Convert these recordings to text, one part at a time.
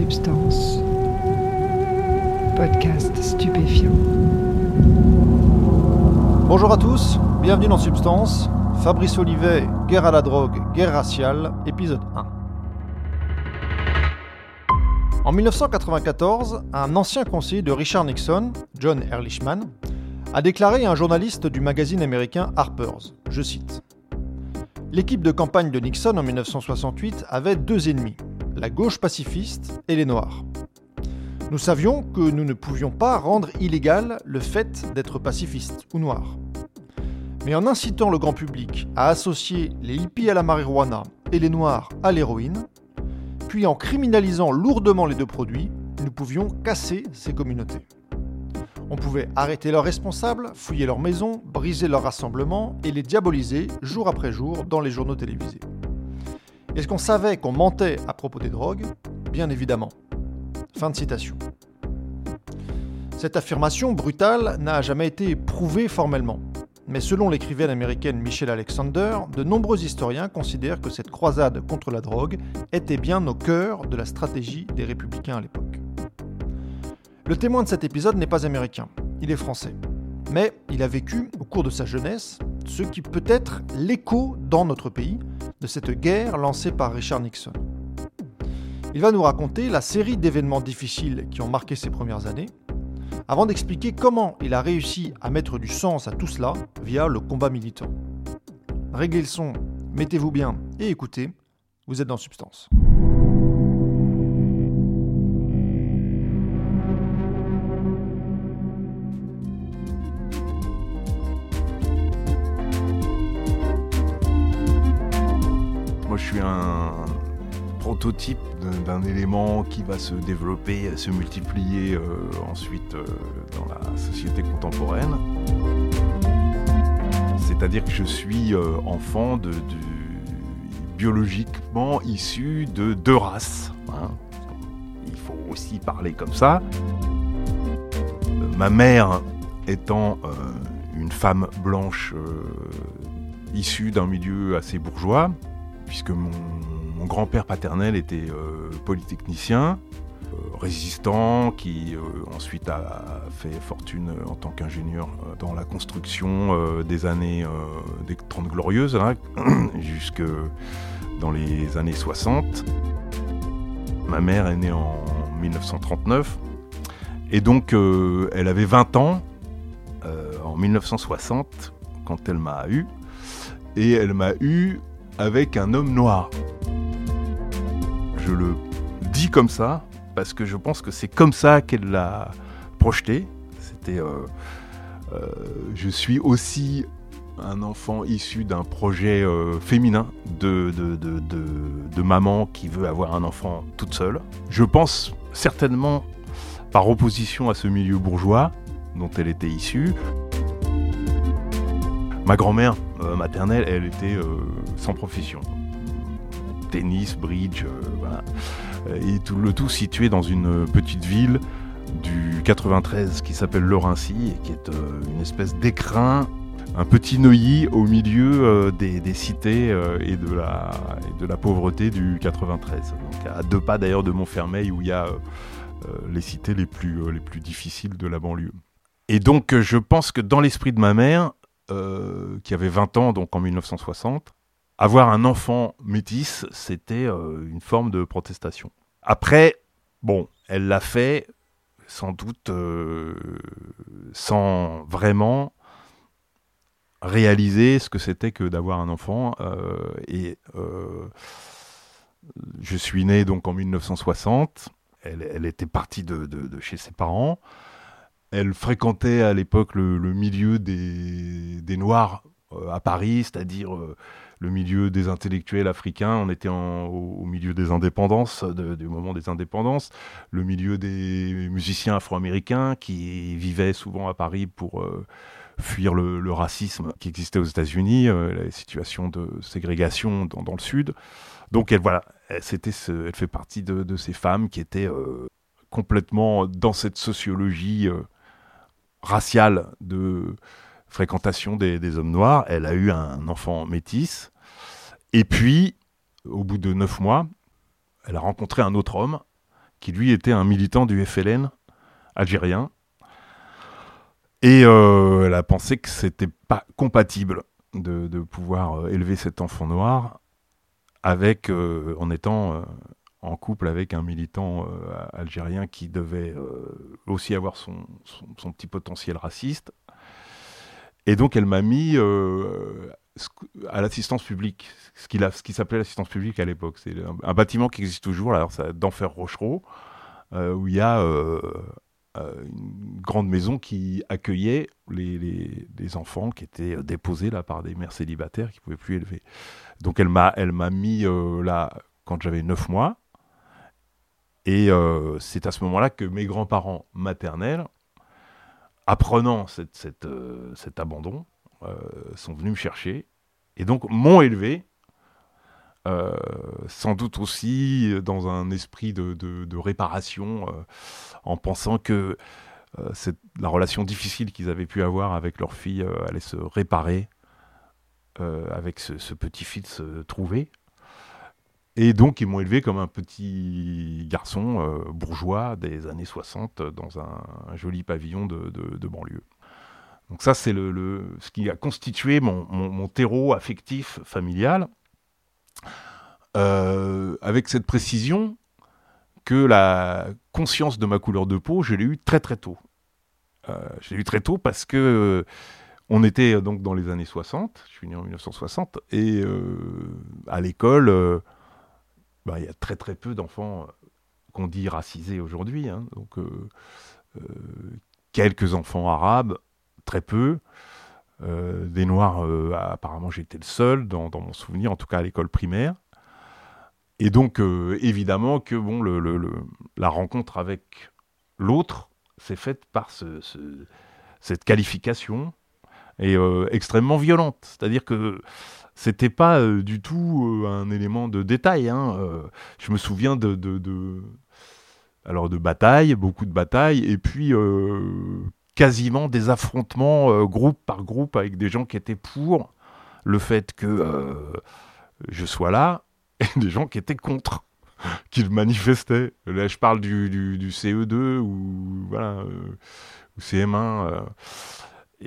Substance. Podcast stupéfiant. Bonjour à tous, bienvenue dans Substance. Fabrice Olivet, Guerre à la drogue, guerre raciale, épisode 1. En 1994, un ancien conseiller de Richard Nixon, John Ehrlichman, a déclaré à un journaliste du magazine américain Harper's, je cite, L'équipe de campagne de Nixon en 1968 avait deux ennemis, la gauche pacifiste et les Noirs. Nous savions que nous ne pouvions pas rendre illégal le fait d'être pacifiste ou noir. Mais en incitant le grand public à associer les hippies à la marijuana et les noirs à l'héroïne, puis en criminalisant lourdement les deux produits, nous pouvions casser ces communautés. On pouvait arrêter leurs responsables, fouiller leurs maisons, briser leurs rassemblements et les diaboliser jour après jour dans les journaux télévisés. Est-ce qu'on savait qu'on mentait à propos des drogues Bien évidemment. Fin de citation. Cette affirmation brutale n'a jamais été prouvée formellement. Mais selon l'écrivaine américaine Michelle Alexander, de nombreux historiens considèrent que cette croisade contre la drogue était bien au cœur de la stratégie des républicains à l'époque. Le témoin de cet épisode n'est pas américain, il est français. Mais il a vécu, au cours de sa jeunesse, ce qui peut être l'écho dans notre pays de cette guerre lancée par Richard Nixon. Il va nous raconter la série d'événements difficiles qui ont marqué ses premières années, avant d'expliquer comment il a réussi à mettre du sens à tout cela via le combat militant. Réglez le son, mettez-vous bien et écoutez, vous êtes dans Substance. Suis un prototype d'un élément qui va se développer, se multiplier euh, ensuite euh, dans la société contemporaine. C'est-à-dire que je suis euh, enfant de, biologiquement issu de deux races. hein. Il faut aussi parler comme ça. Ma mère étant une femme blanche issue d'un milieu assez bourgeois, puisque mon, grand-père paternel était euh, polytechnicien, euh, résistant, qui euh, ensuite a fait fortune en tant qu'ingénieur dans la construction des années des 30 glorieuses, hein, jusque dans les années 60. Ma mère est née en 1939, et donc elle avait 20 ans en 1960 quand elle m'a eu, et elle m'a eu avec un homme noir. Je le dis comme ça parce que je pense que c'est comme ça qu'elle l'a projeté. C'était, euh, euh, je suis aussi un enfant issu d'un projet euh, féminin de, de, de, de, maman qui veut avoir un enfant toute seule. Je pense certainement par opposition à ce milieu bourgeois dont elle était issue. Ma grand-mère maternelle, elle était euh, sans profession. Tennis, bridge, euh, voilà. Et tout, le tout situé dans une petite ville du 93 qui s'appelle Laurency et qui est euh, une espèce d'écrin, un petit Neuilly au milieu euh, des, des cités euh, et, de la, de la pauvreté du 93. Donc à deux pas d'ailleurs de Montfermeil où il y a euh, euh, les cités les plus, euh, les plus difficiles de la banlieue. Et donc euh, je pense que dans l'esprit de ma mère, euh, qui avait 20 ans donc en 1960, avoir un enfant métis, c'était euh, une forme de protestation. Après, bon, elle l'a fait sans doute euh, sans vraiment réaliser ce que c'était que d'avoir un enfant. et je suis né donc en 1960. Elle, était partie de chez ses parents. Elle fréquentait à l'époque le, milieu des, Noirs euh, à Paris, c'est-à-dire euh, le milieu des intellectuels africains. On était au, milieu des indépendances, du moment des indépendances, le milieu des musiciens afro-américains qui vivaient souvent à Paris pour euh, fuir le, racisme qui existait aux États-Unis, les situations de ségrégation dans, le Sud. Donc elle, voilà, elle, elle fait partie de, ces femmes qui étaient complètement dans cette sociologie raciale de fréquentation des, hommes noirs. Elle a eu un enfant métis. Et puis, au bout de neuf mois, elle a rencontré un autre homme qui lui était un militant du FLN algérien. Et euh, elle a pensé que c'était pas compatible de, pouvoir euh, élever cet enfant noir avec, euh, en étant en couple avec un militant euh, algérien qui devait euh, aussi avoir son, son, petit potentiel raciste. Et donc elle m'a mis euh, à l'assistance publique, ce qu'il a- ce qui s'appelait l'assistance publique à l'époque. C'est un, bâtiment qui existe toujours, d'Enfer Rochereau, où il y a une grande maison qui accueillait les, les- enfants qui étaient déposés là par des mères célibataires qui ne pouvaient plus élever. Donc elle m'a mis là quand j'avais 9 mois. Et euh, c'est à ce moment-là que mes grands-parents maternels, apprenant cette, euh, cet abandon, euh, sont venus me chercher et donc m'ont élevé, sans doute aussi dans un esprit de, de- réparation, en pensant que cette- la relation difficile qu'ils avaient pu avoir avec leur fille allait se réparer avec ce, ce petit-fils trouvé. Et donc, ils m'ont élevé comme un petit garçon euh, bourgeois des années 60 euh, dans un, joli pavillon de, banlieue. Donc ça, c'est le, ce qui a constitué mon, mon- terreau affectif familial, Euh, avec cette précision que la conscience de ma couleur de peau, je l'ai eue très très tôt. Euh, je l'ai eue très tôt parce que euh, on était donc dans les années 60, je suis né en 1960, et à l'école, il y a très très peu d'enfants euh, qu'on dit racisés aujourd'hui. hein. donc euh, euh, quelques enfants arabes, très peu. Des noirs, apparemment j'étais le seul dans, mon souvenir, en tout cas à l'école primaire. Et donc évidemment que bon, la rencontre avec l'autre s'est faite par ce- ce- cette qualification et euh, extrêmement violente. C'est-à-dire que c'était pas euh, du tout euh, un élément de détail. hein. Je me souviens de, alors de batailles, beaucoup de batailles, et puis quasiment des affrontements groupe par groupe avec des gens qui étaient pour le fait que je sois là, et des gens qui étaient contre, qui le manifestaient. Là, je parle du, du- du CE2 ou voilà, ou CM1.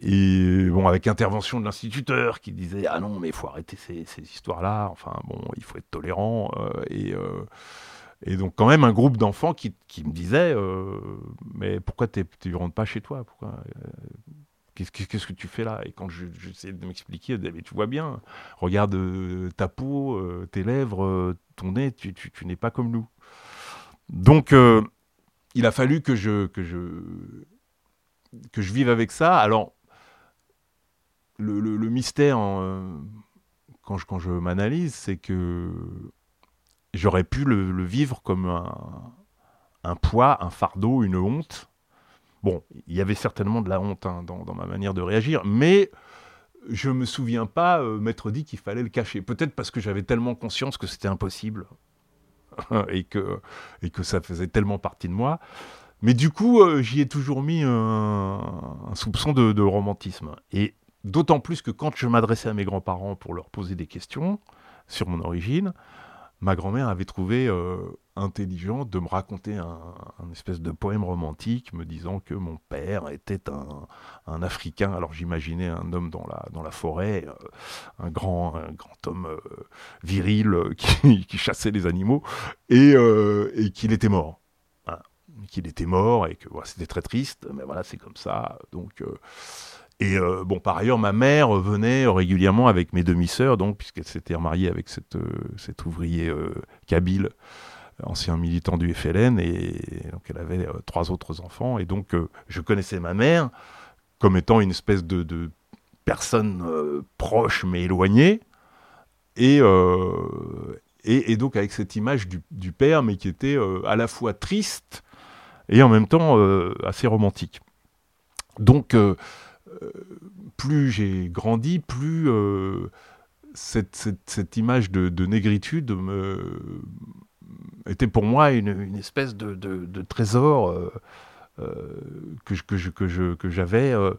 Et bon, avec intervention de l'instituteur qui disait Ah non, mais il faut arrêter ces, histoires-là. Enfin, bon, il faut être tolérant. euh, et, euh, et donc, quand même, un groupe d'enfants qui, qui me disait euh, Mais pourquoi tu ne rentres pas chez toi? Pourquoi euh, Qu'est-ce que- qu'est-ce que tu fais là? Et quand je- j'essayais de m'expliquer, mais tu vois bien, regarde ta peau, tes lèvres, ton nez, tu, tu- tu n'es pas comme nous. Donc, il a fallu que je, que, je, que je vive avec ça. Alors, le, mystère, euh, quand je, m'analyse, c'est que j'aurais pu le, vivre comme un, poids, un fardeau, une honte. Bon, il y avait certainement de la honte hein, dans, ma manière de réagir, mais je me souviens pas euh, m'être dit qu'il fallait le cacher. Peut-être parce que j'avais tellement conscience que c'était impossible et, que, ça faisait tellement partie de moi. Mais du coup, euh, j'y ai toujours mis un, un soupçon de, de romantisme. Et d'autant plus que quand je m'adressais à mes grands-parents pour leur poser des questions sur mon origine, ma grand-mère avait trouvé euh, intelligent de me raconter un, espèce de poème romantique me disant que mon père était un, Africain. Alors j'imaginais un homme dans la, dans la forêt, euh, un, grand, un grand homme euh, viril qui, chassait les animaux, et, qu'il était mort. Voilà. Qu'il était mort et que c'était très triste, mais voilà, c'est comme ça. Donc. Et euh, bon, par ailleurs, ma mère venait régulièrement avec mes demi-sœurs, donc puisqu'elle s'était remariée avec cette, euh, cet ouvrier euh, kabyle, ancien militant du FLN, et donc elle avait trois autres enfants. Et donc, je connaissais ma mère comme étant une espèce de, de personne proche mais éloignée, et, et, donc avec cette image du, père, mais qui était à la fois triste et en même temps assez romantique. Donc, plus j'ai grandi, plus euh, cette, image de, de négritude était pour moi une, espèce de, trésor euh, euh, que j'avais euh,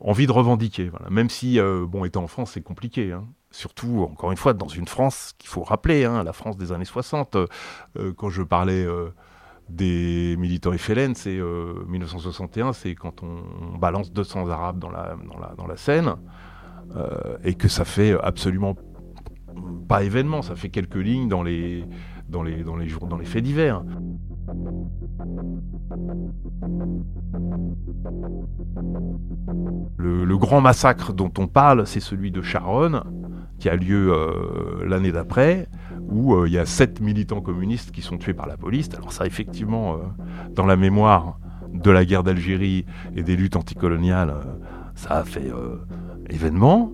envie de revendiquer. Même si, bon, étant en France, c'est compliqué. Hein. Surtout, encore une fois, dans une France qu'il faut rappeler, hein, la France des années 60. quand je parlais des militants FLN, c'est 1961, c'est quand on, balance 200 Arabes dans la, dans la, dans la Seine, et que ça fait absolument pas événement, ça fait quelques lignes dans les, dans les, dans les, jours, dans les faits divers. Le, grand massacre dont on parle, c'est celui de Charonne, qui a lieu euh, l'année d'après, où euh, il y a sept militants communistes qui sont tués par la police. Alors ça, effectivement, euh, dans la mémoire de la guerre d'Algérie et des luttes anticoloniales, ça a fait événement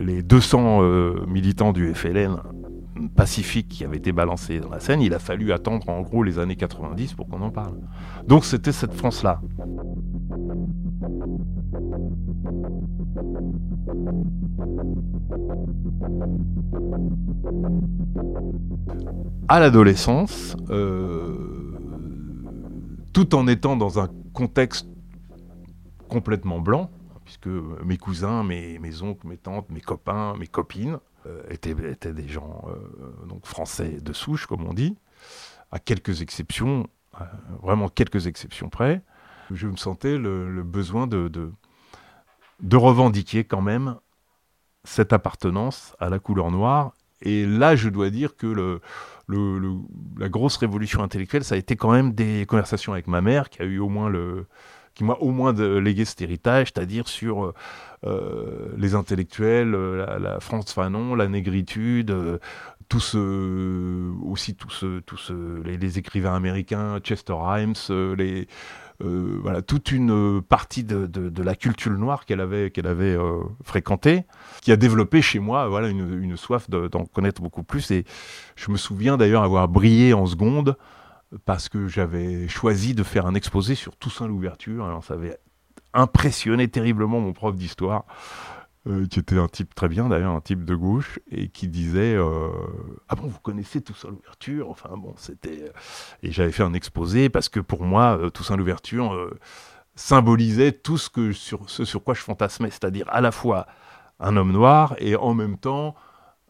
les 200 euh, militants du FLN pacifiques qui avaient été balancés dans la Seine, il a fallu attendre en gros les années 90 pour qu'on en parle. Donc c'était cette France-là. À l'adolescence, euh, tout en étant dans un contexte complètement blanc, puisque mes cousins, mes, oncles, mes tantes, mes copains, mes copines euh, étaient, des gens euh, français de souche, comme on dit, à quelques exceptions, vraiment quelques exceptions près. Je me sentais le, besoin de, revendiquer quand même cette appartenance à la couleur noire. Et là, je dois dire que la grosse révolution intellectuelle, ça a été quand même des conversations avec ma mère, qui a eu au moins qui m'a au moins légué cet héritage, c'est-à-dire sur euh, euh, les intellectuels, euh, la, France Fanon, la négritude, tous aussi tous, tous les, écrivains américains, Chester Himes, les voilà toute une partie de, la culture noire qu'elle avait avait fréquentée, qui a développé chez moi voilà une, soif d'en connaître beaucoup plus. Et je me souviens d'ailleurs avoir brillé en seconde parce que j'avais choisi de faire un exposé sur Toussaint l'ouverture. Ça avait impressionné terriblement mon prof d'histoire, euh, qui était un type très bien d'ailleurs, un type de gauche, et qui disait euh, Ah bon, vous connaissez Toussaint l'ouverture? Enfin bon, c'était. Et j'avais fait un exposé parce que pour moi, euh, Toussaint l'ouverture symbolisait tout ce, que, sur, ce sur quoi je fantasmais, c'est-à-dire à la fois un homme noir et en même temps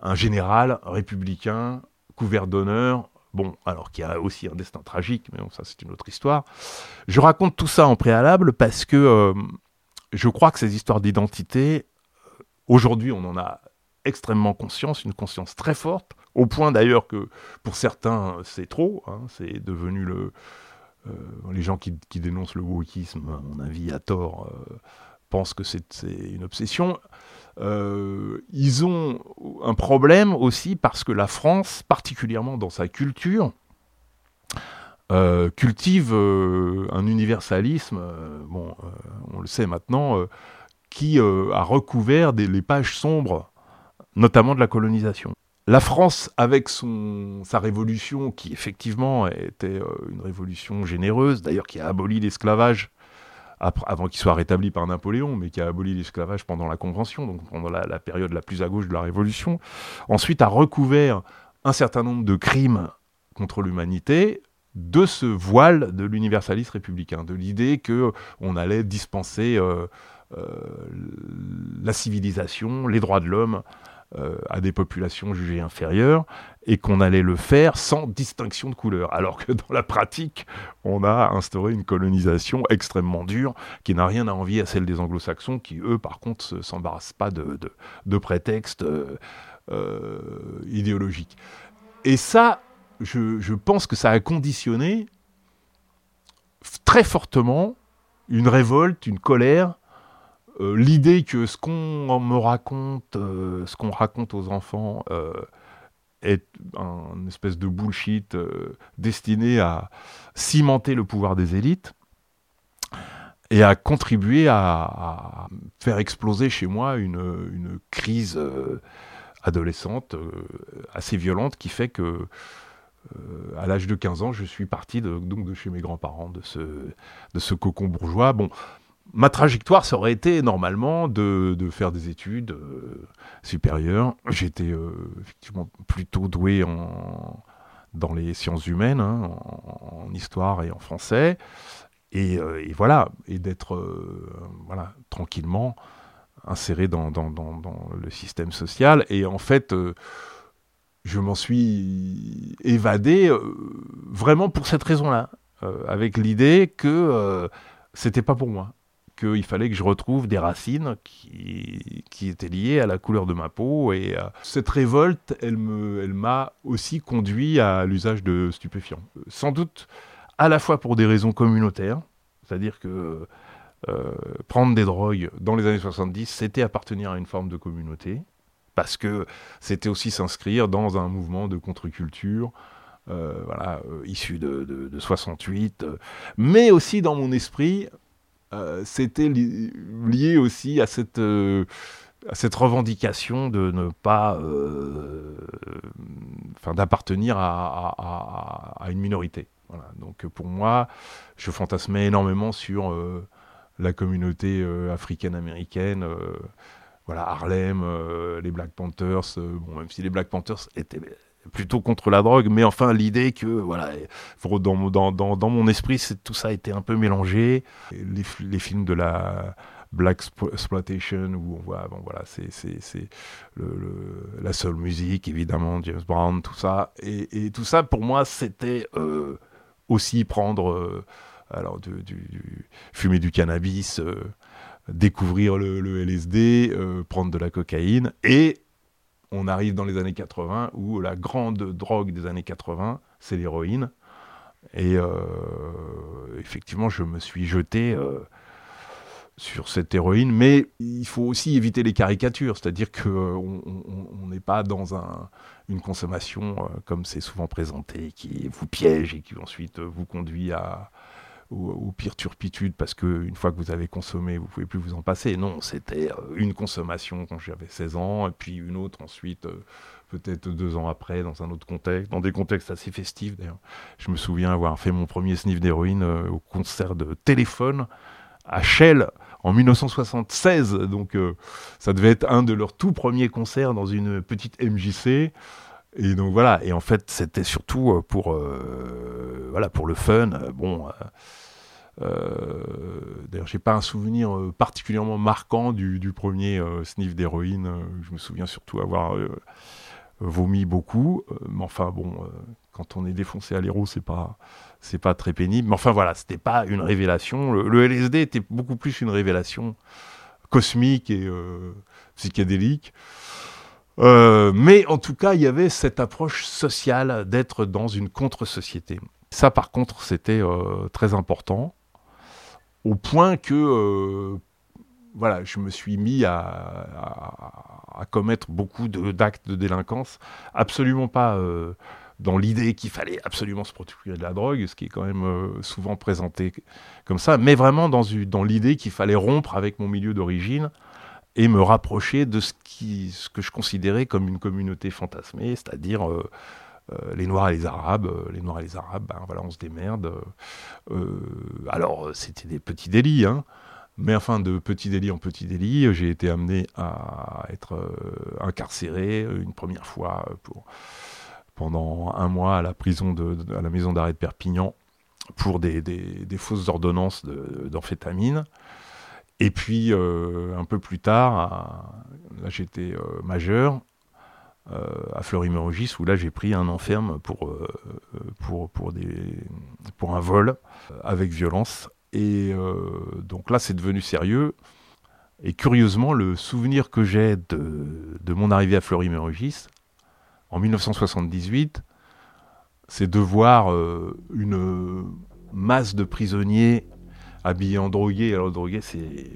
un général républicain couvert d'honneur, Bon, alors qu'il y a aussi un destin tragique, mais bon, ça c'est une autre histoire. Je raconte tout ça en préalable parce que euh, je crois que ces histoires d'identité, euh, aujourd'hui on en a extrêmement conscience, une conscience très forte, au point d'ailleurs que pour certains c'est trop, hein, c'est devenu le... Euh, les gens qui, dénoncent le wokisme, à mon avis à tort, pensent que c'est une obsession. Euh, ils ont un problème aussi parce que la France, particulièrement dans sa culture, euh, cultive euh, un universalisme, bon, on le sait maintenant, qui a recouvert les pages sombres, notamment de la colonisation. La France, avec son, sa révolution, qui effectivement était une révolution généreuse, d'ailleurs qui a aboli l'esclavage avant qu'il soit rétabli par Napoléon, mais qui a aboli l'esclavage pendant la Convention, donc pendant la, période la plus à gauche de la Révolution. Ensuite, a recouvert un certain nombre de crimes contre l'humanité de ce voile de l'universalisme républicain, de l'idée que on allait dispenser euh, euh, la civilisation, les droits de l'homme euh, à des populations jugées inférieures et qu'on allait le faire sans distinction de couleur. Alors que dans la pratique, on a instauré une colonisation extrêmement dure qui n'a rien à envier à celle des anglo-saxons qui, eux, par contre, ne s'embarrassent pas de, prétextes euh, euh, idéologiques. Et ça, je, pense que ça a conditionné très fortement une révolte, une colère euh, l'idée que ce qu'on me raconte, euh, ce qu'on raconte aux enfants, euh, est un espèce de bullshit destiné à cimenter le pouvoir des élites et à contribuer à, faire exploser chez moi une, crise adolescente assez violente qui fait que à l'âge de 15 ans, je suis parti de, donc de chez mes grands-parents, de ce, de ce cocon bourgeois. Bon, ma trajectoire, ça aurait été normalement de, faire des études euh, supérieures. J'étais euh, effectivement plutôt doué en, dans les sciences humaines, hein, en, histoire et en français. et, et voilà, et d'être voilà, tranquillement inséré dans, dans, le système social. Et en fait, je m'en suis évadé vraiment pour cette raison-là, avec l'idée que c'était pas pour moi qu'il fallait que je retrouve des racines qui, étaient liées à la couleur de ma peau. Et euh, cette révolte, elle m'a aussi conduit à l'usage de stupéfiants. Sans doute à la fois pour des raisons communautaires, c'est-à-dire que euh, prendre des drogues dans les années 70, c'était appartenir à une forme de communauté, parce que c'était aussi s'inscrire dans un mouvement de contre-culture. Euh, voilà, issu de 68, mais aussi dans mon esprit, euh, c'était lié aussi à cette, euh, à cette revendication de ne pas, euh, enfin, d'appartenir à, une minorité. Donc pour moi, je fantasmais énormément sur la communauté africaine-américaine voilà, Harlem, les Black Panthers, bon, même si les Black Panthers étaient plutôt contre la drogue, mais enfin l'idée que voilà, dans, dans, dans, dans mon esprit, tout ça a été un peu mélangé. Les, les films de la Black Exploitation où on voit, bon voilà, c'est le, le, la seule musique évidemment, James Brown, tout ça, et, et tout ça pour moi c'était euh, aussi prendre euh, alors du, du, fumer du cannabis. Euh, découvrir le, le LSD, prendre de la cocaïne et on arrive dans les années 80 où la grande drogue des années 80, c'est l'héroïne. Et euh, effectivement, je me suis jeté euh, sur cette héroïne, mais il faut aussi éviter les caricatures, c'est-à-dire qu'on n'est pas dans une consommation euh, comme c'est souvent présenté, qui vous piège et qui ensuite vous conduit à, ou, pire turpitude parce qu'une fois que vous avez consommé, vous pouvez plus vous en passer. Non, c'était euh, une consommation quand j'avais 16 ans, et puis une autre ensuite, euh, peut-être deux ans après, dans un autre contexte, dans des contextes assez festifs d'ailleurs. Je me souviens avoir fait mon premier sniff d'héroïne euh, au concert de téléphone à Shell en 1976. Donc ça devait être un de leurs tout premiers concerts dans une petite MJC. Et donc voilà, et en fait c'était surtout euh, pour, euh, voilà, pour le fun. Bon, euh, d'ailleurs j'ai pas un souvenir particulièrement marquant du, du premier sniff d'héroïne. je me souviens surtout avoir vomi beaucoup, mais enfin bon, quand on est défoncé à l'héros, c'est pas c'est pas très pénible. Mais enfin voilà, c'était pas une révélation. Le, le, LSD était beaucoup plus une révélation cosmique et psychédélique. Euh, mais en tout cas, il y avait cette approche sociale d'être dans une contre-société. Ça, par contre, c'était euh, très important, au point que euh, voilà, je me suis mis à, commettre beaucoup d'actes de, de, délinquance, absolument pas dans l'idée qu'il fallait absolument se procurer de la drogue, ce qui est quand même souvent présenté comme ça, mais vraiment dans, dans l'idée qu'il fallait rompre avec mon milieu d'origine et me rapprocher de ce, que je considérais comme une communauté fantasmée, c'est-à-dire euh, euh, les Noirs et les Arabes. Euh, les Noirs et les Arabes, ben on se démerde. Alors, c'était des petits délits, hein, mais enfin, de petit délit en petit délit, j'ai été amené à être incarcéré une première fois pour, pendant un mois à la prison de, à la maison d'arrêt de Perpignan pour des, des fausses ordonnances d'amphétamine. Et puis, euh, un peu plus tard, là j'étais euh, majeur, euh, à Fleury-Mérogis, où là j'ai pris un enferme pour, pour, pour, des, pour un vol avec violence. Et donc là c'est devenu sérieux. Et curieusement, le souvenir que j'ai de, de mon arrivée à Fleury-Mérogis, en 1978, c'est de voir une masse de prisonniers habillé en drogué. Alors, drogué, c'est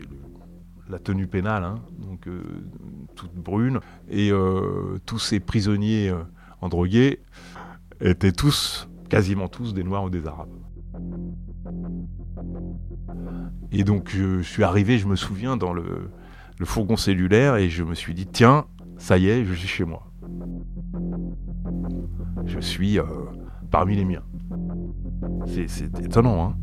la tenue pénale, hein, donc euh, toute brune. Et euh, tous ces prisonniers euh, en drogué étaient tous, quasiment tous, des Noirs ou des Arabes. Et donc, je suis arrivé, je me souviens, dans le, le fourgon cellulaire et je me suis dit, tiens, ça y est, je suis chez moi. Je suis parmi les miens. C'est étonnant, hein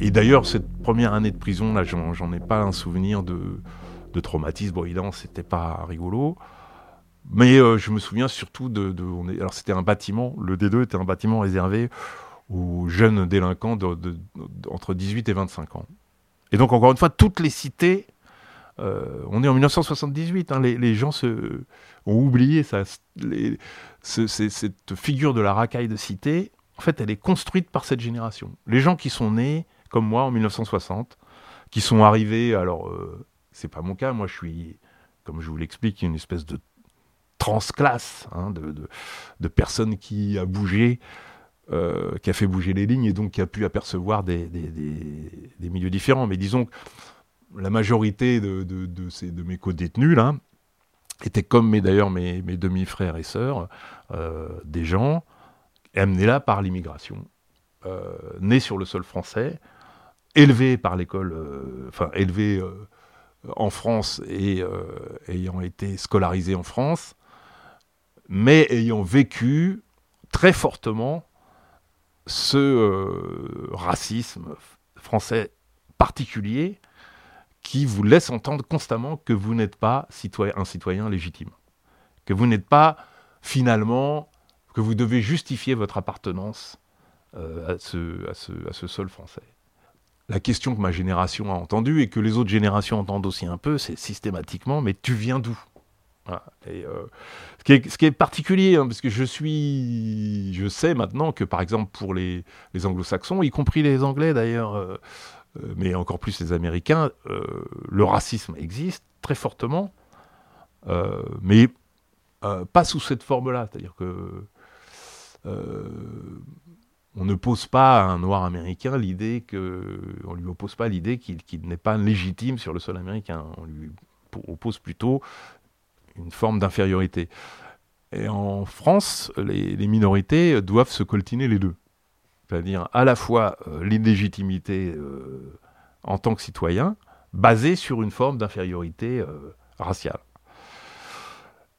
Et d'ailleurs, cette première année de prison, là, j'en ai pas un souvenir de, traumatisme. Bon, évidemment, c'était pas rigolo. Mais euh, je me souviens surtout de. alors, c'était un bâtiment, le D2 était un bâtiment réservé aux jeunes délinquants de, entre 18 et 25 ans. Et donc, encore une fois, toutes les cités. Euh, on est en 1978, hein, les, gens se, ont oublié ça, cette figure de la racaille de cité. En fait, elle est construite par cette génération. Les gens qui sont nés, comme moi, en 1960, qui sont arrivés, alors, euh, c'est pas mon cas, moi je suis, comme je vous l'explique, une espèce de transclasse hein, de, personnes qui a bougé euh, qui a fait bouger les lignes et donc qui a pu apercevoir des, milieux différents. Mais disons que la majorité de, mes co-détenus, là, étaient comme d'ailleurs mes, mes demi-frères et sœurs, euh, des gens amenés là par l'immigration, euh, nés sur le sol français, élevés par l'école, enfin élevés en France et ayant été scolarisés en France, mais ayant vécu très fortement ce euh, racisme français particulier qui vous laisse entendre constamment que vous n'êtes pas un citoyen légitime, que vous n'êtes pas finalement, que vous devez justifier votre appartenance euh, à, ce, à, à ce sol français. La question que ma génération a entendue et que les autres générations entendent aussi un peu, c'est systématiquement, mais tu viens d'où? Euh, ce, qui est, particulier, hein, parce que je suis, je sais maintenant que par exemple pour les, anglo-saxons, y compris les anglais d'ailleurs, euh, euh, mais encore plus les américains, le racisme existe très fortement, mais pas sous cette forme-là, c'est-à-dire que on ne pose pas à un noir américain l'idée que, lui oppose pas l'idée qu'il n'est pas légitime sur le sol américain, on lui oppose plutôt une forme d'infériorité. Et en France, les, minorités doivent se coltiner les deux. C'est-à-dire à la fois euh, l'illégitimité euh, en tant que citoyen, basée sur une forme d'infériorité euh, raciale.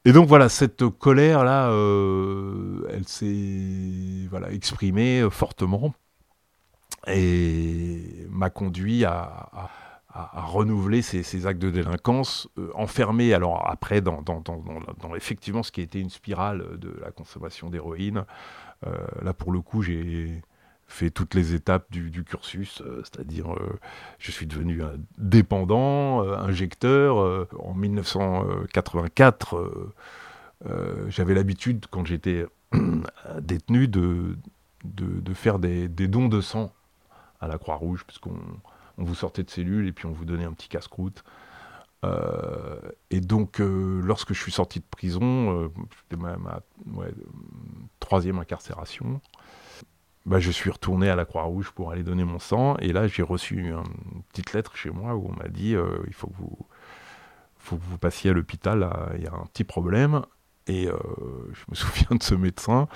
Et donc voilà, cette colère-là, elle s'est exprimée fortement et m'a conduit à, renouveler ces, actes de délinquance, euh, enfermés alors après dans, effectivement ce qui a été une spirale de la consommation d'héroïne. Euh, là pour le coup j'ai fait toutes les étapes du, cursus, euh, c'est-à-dire je suis devenu dépendant, injecteur. en 1984, j'avais l'habitude quand j'étais détenu de, faire des dons de sang à la Croix-Rouge, puisqu'on on vous sortait de cellules et puis on vous donnait un petit casse-croûte. Euh, et donc, euh, lorsque je suis sorti de prison, euh, c'était ma, troisième incarcération, bah, je suis retourné à la Croix-Rouge pour aller donner mon sang. Et là, j'ai reçu une petite lettre chez moi où on m'a dit il faut que vous passiez à l'hôpital, il y a un petit problème. Et je me souviens de ce médecin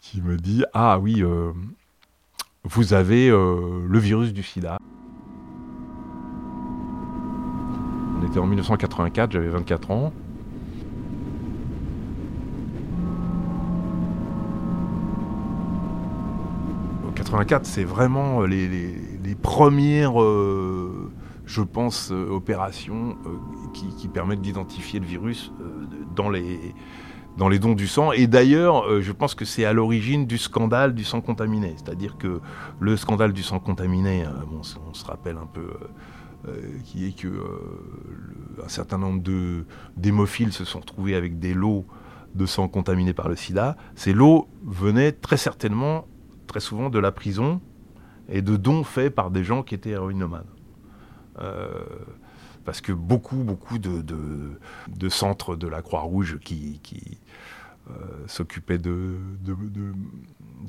qui me dit Ah oui, vous avez le virus du sida. On était en 1984, j'avais 24 ans. En 84, c'est vraiment euh, les, premières, euh, je pense, euh, opérations qui, permettent d'identifier le virus dans les, dans les dons du sang. Et d'ailleurs, je pense que c'est à l'origine du scandale du sang contaminé. C'est-à-dire que le scandale du sang contaminé, bon, on se rappelle un peu qui est que euh, un certain nombre d'hémophiles se sont retrouvés avec des lots de sang contaminés par le sida. Ces lots venaient très certainement, très souvent, de la prison et de dons faits par des gens qui étaient héroïnomanes. Euh, parce que beaucoup, beaucoup de, centres de la Croix-Rouge qui, qui s'occupaient de,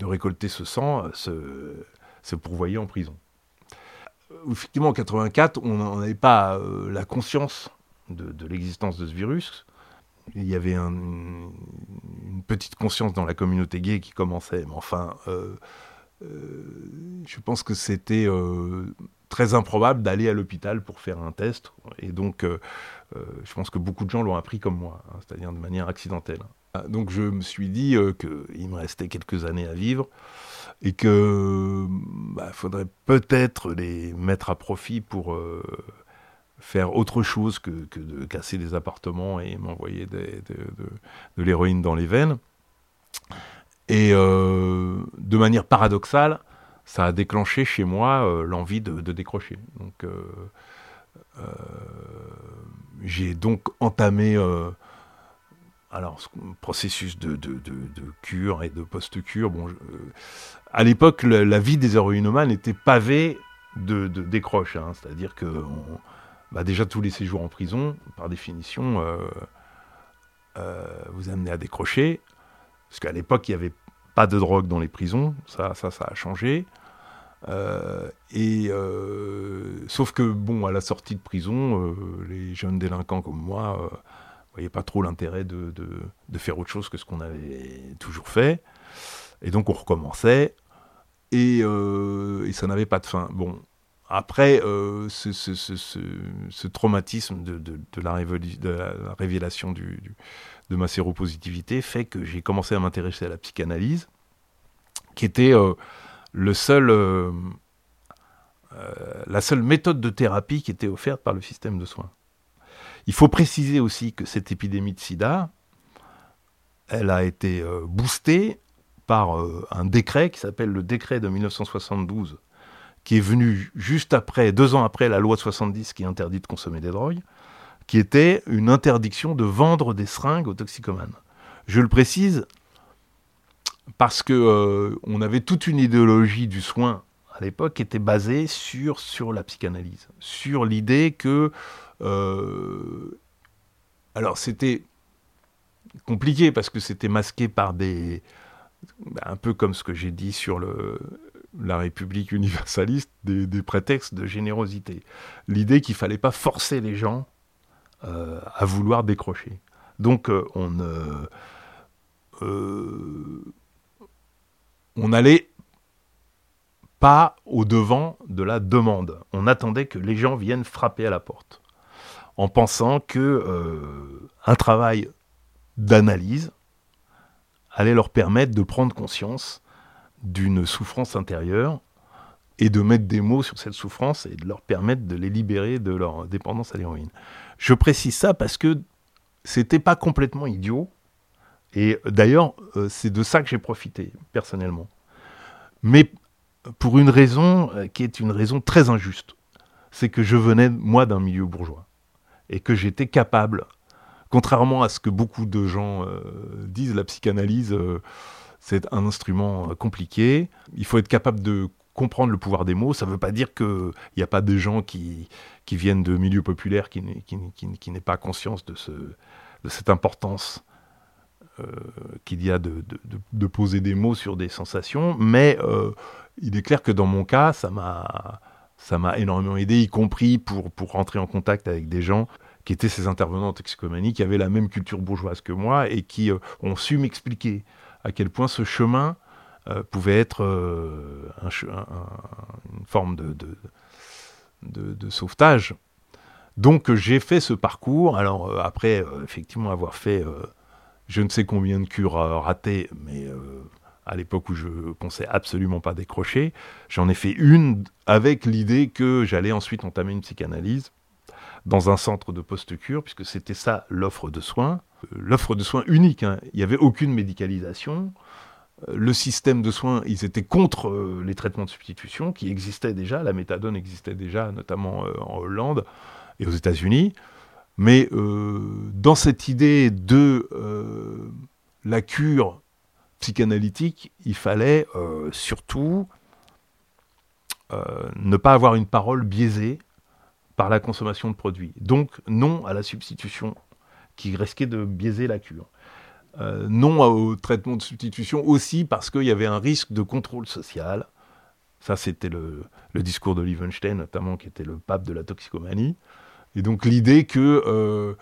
récolter ce sang se pourvoyaient en prison effectivement, en 84, on n'avait pas euh, la conscience de, l'existence de ce virus. Il y avait une petite conscience dans la communauté gay qui commençait, mais enfin, euh, je pense que c'était très improbable d'aller à l'hôpital pour faire un test. Et donc, je pense que beaucoup de gens l'ont appris comme moi, hein, c'est-à-dire de manière accidentelle. Donc je me suis dit qu'il me restait quelques années à vivre et que bah, faudrait peut-être les mettre à profit pour euh, faire autre chose que, de casser des appartements et m'envoyer de, l'héroïne dans les veines. Et euh, de manière paradoxale, ça a déclenché chez moi euh, l'envie de, décrocher. Donc j'ai donc entamé alors, processus de, cure et de post-cure, à l'époque, la, vie des héroïnomanes était pavée de, décroches. Hein. C'est-à-dire que bah, déjà tous les séjours en prison, par définition, euh, euh, vous amenez à décrocher. Parce qu'à l'époque, il n'y avait pas de drogue dans les prisons. Ça, ça, ça a changé. Euh, et sauf que bon, à la sortie de prison, les jeunes délinquants comme moi ne voyaient pas trop l'intérêt de, de, faire autre chose que ce qu'on avait toujours fait. Et donc on recommençait. Euh, et, ça n'avait pas de fin. Bon, après, euh, ce, traumatisme de, la, révélation de ma séropositivité fait que j'ai commencé à m'intéresser à la psychanalyse, qui était euh, le seul, la seule méthode de thérapie qui était offerte par le système de soins. Il faut préciser aussi que cette épidémie de sida, elle a été boostée par euh, un décret qui s'appelle le décret de 1972, qui est venu juste après, deux ans après la loi 70 qui interdit de consommer des drogues, qui était une interdiction de vendre des seringues aux toxicomanes. Je le précise parce que euh, on avait toute une idéologie du soin à l'époque qui était basée sur, la psychanalyse, sur l'idée que... Euh, alors c'était compliqué parce que c'était masqué par des, un peu comme ce que j'ai dit sur la République universaliste, des, prétextes de générosité. L'idée qu'il fallait pas forcer les gens euh, à vouloir décrocher. Donc euh, on euh, on n'allait pas au devant de la demande. On attendait que les gens viennent frapper à la porte, en pensant que un travail d'analyse allait leur permettre de prendre conscience d'une souffrance intérieure et de mettre des mots sur cette souffrance et de leur permettre de les libérer de leur dépendance à l'héroïne. Je précise ça parce que c'était pas complètement idiot. Et d'ailleurs, euh, c'est de ça que j'ai profité, personnellement. Mais pour une raison euh, qui est une raison très injuste. C'est que je venais, moi, d'un milieu bourgeois. Et que j'étais capable contrairement à ce que beaucoup de gens euh, disent, la psychanalyse, euh, c'est un instrument euh, compliqué. Il faut être capable de comprendre le pouvoir des mots. Ça ne veut pas dire qu'il n'y a pas de gens qui, qui viennent de milieux populaires qui, qui, n'aient pas conscience de, ce, de cette importance qu'il y a de, de, poser des mots sur des sensations. Mais il est clair que dans mon cas, ça m'a ça m'a énormément aidé, y compris pour, pour rentrer en contact avec des gens qui étaient ces intervenants en toxicomanie, qui avaient la même culture bourgeoise que moi et qui euh, ont su m'expliquer à quel point ce chemin euh, pouvait être euh, une forme de, de, sauvetage. Donc j'ai fait ce parcours. Alors après, effectivement, avoir fait je ne sais combien de cures ratées, mais à l'époque où je ne pensais absolument pas décrocher, j'en ai fait une avec l'idée que j'allais ensuite entamer une psychanalyse dans un centre de post-cure, puisque c'était ça l'offre de soins. Euh, l'offre de soins unique, hein. il n'y avait aucune médicalisation. Euh, le système de soins, ils étaient contre euh, les traitements de substitution qui existaient déjà, la méthadone existait déjà, notamment en Hollande et aux États-Unis. Mais dans cette idée de la cure psychanalytique, il fallait surtout ne pas avoir une parole biaisée par la consommation de produits. Donc non à la substitution qui risquait de biaiser la cure. Euh, non au traitement de substitution aussi parce qu'il y avait un risque de contrôle social. Ça, c'était le, discours de Liebenstein, notamment, qui était le pape de la toxicomanie. Et donc l'idée que euh,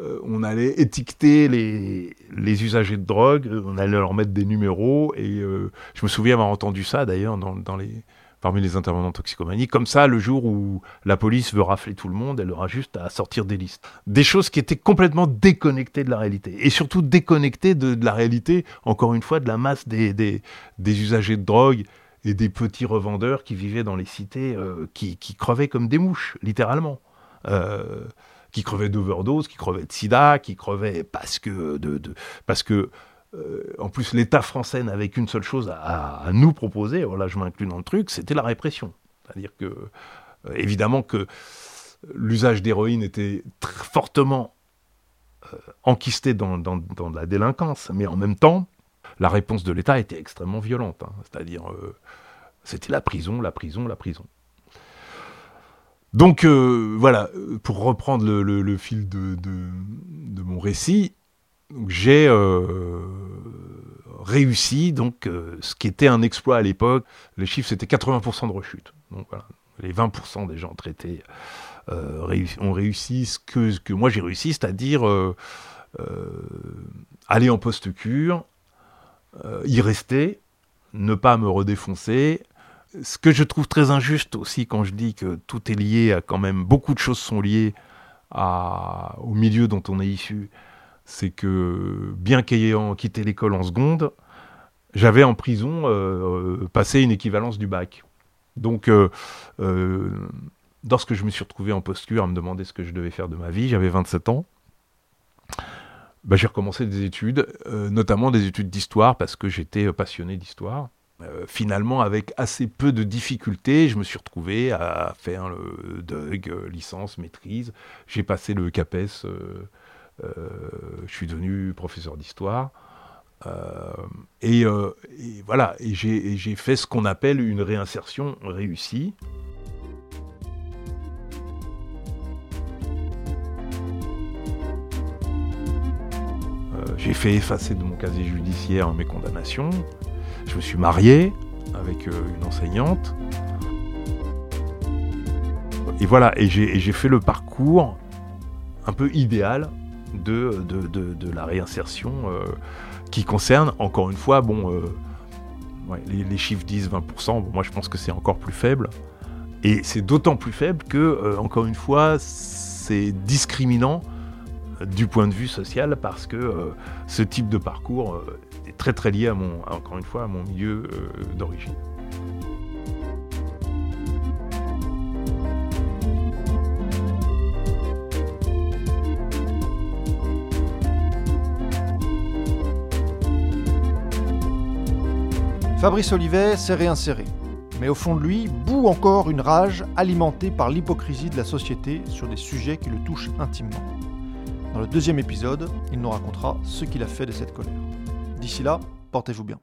euh, on allait étiqueter les, usagers de drogue, on allait leur mettre des numéros, et je me souviens avoir entendu ça d'ailleurs dans les, parmi les intervenants de toxicomanie. Comme ça, le jour où la police veut rafler tout le monde, elle aura juste à sortir des listes. Des choses qui étaient complètement déconnectées de la réalité. Et surtout déconnectées de, la réalité, encore une fois, de la masse des, des, usagers de drogue et des petits revendeurs qui vivaient dans les cités, euh, qui, qui, crevaient comme des mouches, littéralement. Euh, qui crevaient d'overdose, qui crevaient de sida, qui crevaient parce que, de, parce que en plus, l'État français n'avait qu'une seule chose à, nous proposer, voilà, je m'inclus dans le truc, c'était la répression. C'est-à-dire que, euh, évidemment, que l'usage d'héroïne était très fortement euh, enquisté dans, la délinquance, mais en même temps, la réponse de l'État était extrêmement violente. Hein. C'est-à-dire, c'était la prison, la prison, la prison. Donc voilà, pour reprendre le, fil de, mon récit, j'ai euh, réussi donc euh, ce qui était un exploit à l'époque. Les chiffres c'était 80% de rechute. Donc voilà, les 20% des gens traités euh, ont réussi ce que, moi j'ai réussi, c'est-à-dire aller en post-cure, y rester, ne pas me redéfoncer. Ce que je trouve très injuste aussi quand je dis que tout est lié à quand même beaucoup de choses sont liées à, au milieu dont on est issu c'est que bien qu'ayant quitté l'école en seconde, j'avais en prison euh, euh, passé une équivalence du bac. Donc, euh, lorsque je me suis retrouvé en posture à me demander ce que je devais faire de ma vie, j'avais 27 ans. Bah, j'ai recommencé des études, notamment des études d'histoire, parce que j'étais passionné d'histoire. finalement, avec assez peu de difficultés, je me suis retrouvé à faire le DUG, licence, maîtrise. J'ai passé le CAPES je suis devenu professeur d'histoire. Euh, euh, et, voilà, et j'ai fait ce qu'on appelle une réinsertion réussie. j'ai fait effacer de mon casier judiciaire mes condamnations. Je me suis marié avec une enseignante. Et voilà, et j'ai fait le parcours un peu idéal de, de, la réinsertion euh, qui concerne, encore une fois, bon, euh, les, chiffres disent 20%, moi je pense que c'est encore plus faible. Et c'est d'autant plus faible que, euh, encore une fois, c'est discriminant du point de vue social parce que ce type de parcours est très très lié à mon, encore une fois, à mon milieu d'origine. Fabrice Olivet s'est réinséré. Mais au fond de lui bout encore une rage alimentée par l'hypocrisie de la société sur des sujets qui le touchent intimement. Dans le deuxième épisode, il nous racontera ce qu'il a fait de cette colère. D'ici là, portez-vous bien.